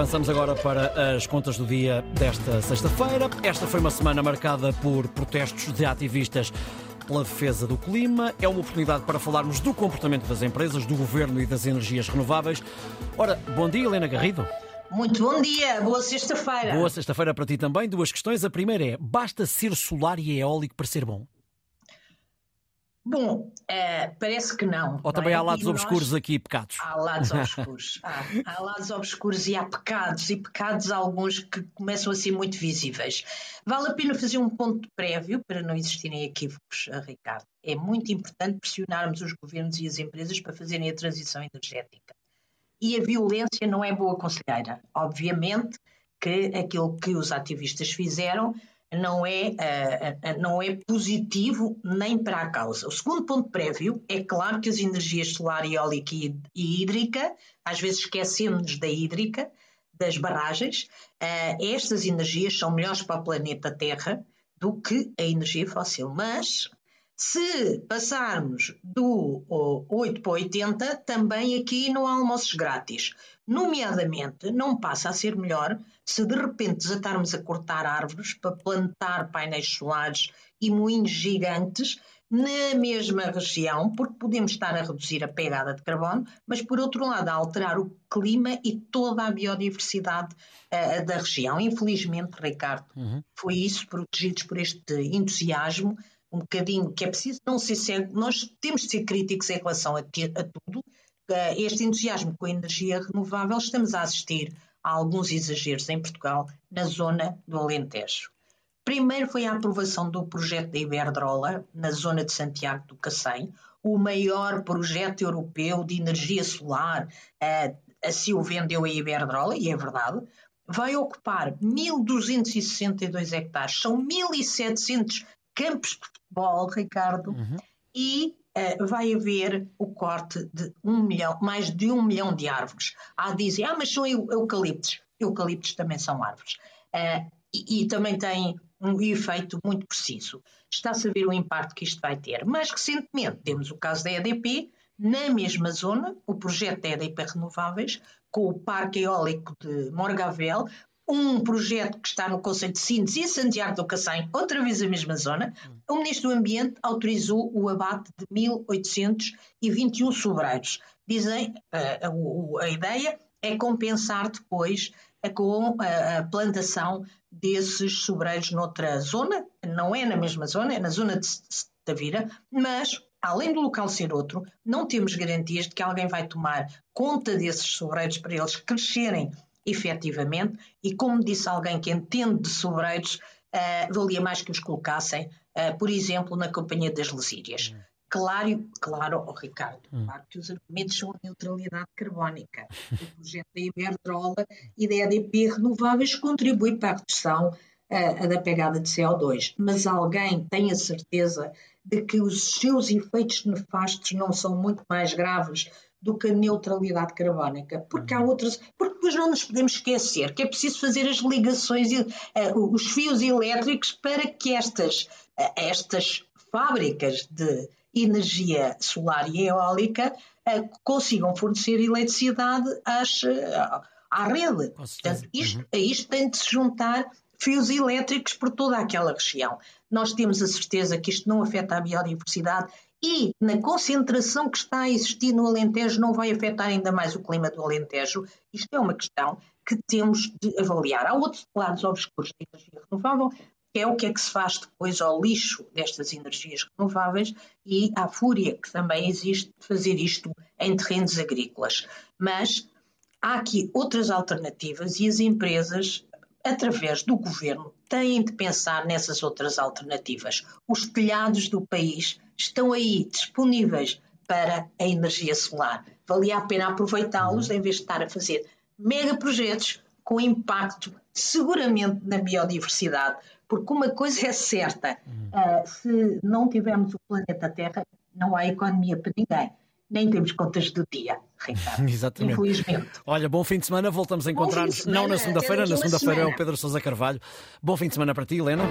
Avançamos agora para as contas do dia desta sexta-feira. Esta foi uma semana marcada por protestos de ativistas pela defesa do clima. É uma oportunidade para falarmos do comportamento das empresas, do governo e das energias renováveis. Ora, bom dia, Helena Garrido. Muito bom dia, boa sexta-feira. Boa sexta-feira para ti também. Duas questões. A primeira é: basta ser solar e eólico para ser bom? Bom, é, parece que não. Ou também é? há lados obscuros aqui e pecados? Há lados obscuros. há, há lados obscuros e há pecados, e pecados alguns que começam a ser muito visíveis. Vale a pena fazer um ponto prévio para não existirem equívocos, Ricardo. É muito importante pressionarmos os governos e as empresas para fazerem a transição energética. E a violência não é boa conselheira. Obviamente que aquilo que os ativistas fizeram não é, uh, não é positivo nem para a causa. O segundo ponto prévio é claro que as energias solar, eólica e, hídrica, às vezes esquecemos da hídrica, das barragens, uh, estas energias são melhores para o planeta Terra do que a energia fóssil. Mas se passarmos do 8 para 80, também aqui não há almoços grátis. Nomeadamente, não passa a ser melhor se de repente desatarmos a cortar árvores para plantar painéis solares e moinhos gigantes na mesma região, porque podemos estar a reduzir a pegada de carbono, mas por outro lado a alterar o clima e toda a biodiversidade uh, da região. Infelizmente, Ricardo, uhum. foi isso, protegidos por este entusiasmo, um bocadinho que é preciso não ser cego, nós temos de ser críticos em relação a, a tudo. Este entusiasmo com a energia renovável, estamos a assistir a alguns exageros em Portugal, na zona do Alentejo. Primeiro foi a aprovação do projeto da Iberdrola, na zona de Santiago do Cacém, o maior projeto europeu de energia solar, uh, assim o vendeu a Iberdrola, e é verdade, vai ocupar 1.262 hectares, são 1.700 campos de futebol, Ricardo, uhum. e uh, vai haver o corte de um milhão, mais de um milhão de árvores. Há dizem, ah, mas são eucaliptos. Eucaliptos também são árvores. Uh, e, e, também tem um efeito muito preciso. Está-se a ver o impacto que isto vai ter. Mais recentemente temos o caso da EDP, na mesma zona, o projeto da EDP Renováveis, com o Parque Eólico de Morgavel, um projeto que está no Conselho de Sines e Santiago do Cacém, outra vez a mesma zona, o Ministro do Ambiente autorizou o abate de 1.821 sobreiros. Dizem, a, eh, a, a ideia é compensar depois com a, plantação desses sobreiros noutra zona, não é na mesma zona, é na zona de Tavira, mas além do local ser outro, não temos garantias de que alguém vai tomar conta desses sobreiros para eles crescerem efetivamente, e como disse alguém que entende de sobreiros, uh, valia mais que os colocassem, uh, por exemplo, na Companhia das Lesírias. Hum. Claro, claro, oh, Ricardo, hum. claro que os argumentos são a neutralidade carbónica. O projeto da Iberdrola e da EDP Renováveis contribui para a redução uh, da pegada de CO2, mas alguém tem a certeza de que os seus efeitos nefastos não são muito mais graves do que a neutralidade carbónica, porque há uhum. outras, porque depois não nos podemos esquecer que é preciso fazer as ligações, uh, os fios elétricos para que estas, uh, estas fábricas de energia solar e eólica uh, consigam fornecer eletricidade às, à rede. Portanto, isto, uhum. a isto tem de se juntar fios elétricos por toda aquela região. Nós temos a certeza que isto não afeta a biodiversidade e na concentração que está a existir no Alentejo não vai afetar ainda mais o clima do Alentejo. Isto é uma questão que temos de avaliar. Há outros lados obscuros da energia renovável, que é o que é que se faz depois ao lixo destas energias renováveis e à fúria que também existe de fazer isto em terrenos agrícolas. Mas há aqui outras alternativas e as empresas através do governo, têm de pensar nessas outras alternativas. Os telhados do país estão aí disponíveis para a energia solar. Valia a pena aproveitá-los uhum. em vez de estar a fazer mega projetos com impacto seguramente na biodiversidade, porque uma coisa é certa, uh, se não tivermos o planeta Terra, não há economia para ninguém nem temos contas do dia, Ricardo. Exatamente. Infelizmente. Olha, bom fim de semana, voltamos a encontrar-nos não na segunda-feira, na segunda-feira é o Pedro Sousa Carvalho. Bom fim de semana para ti, Helena.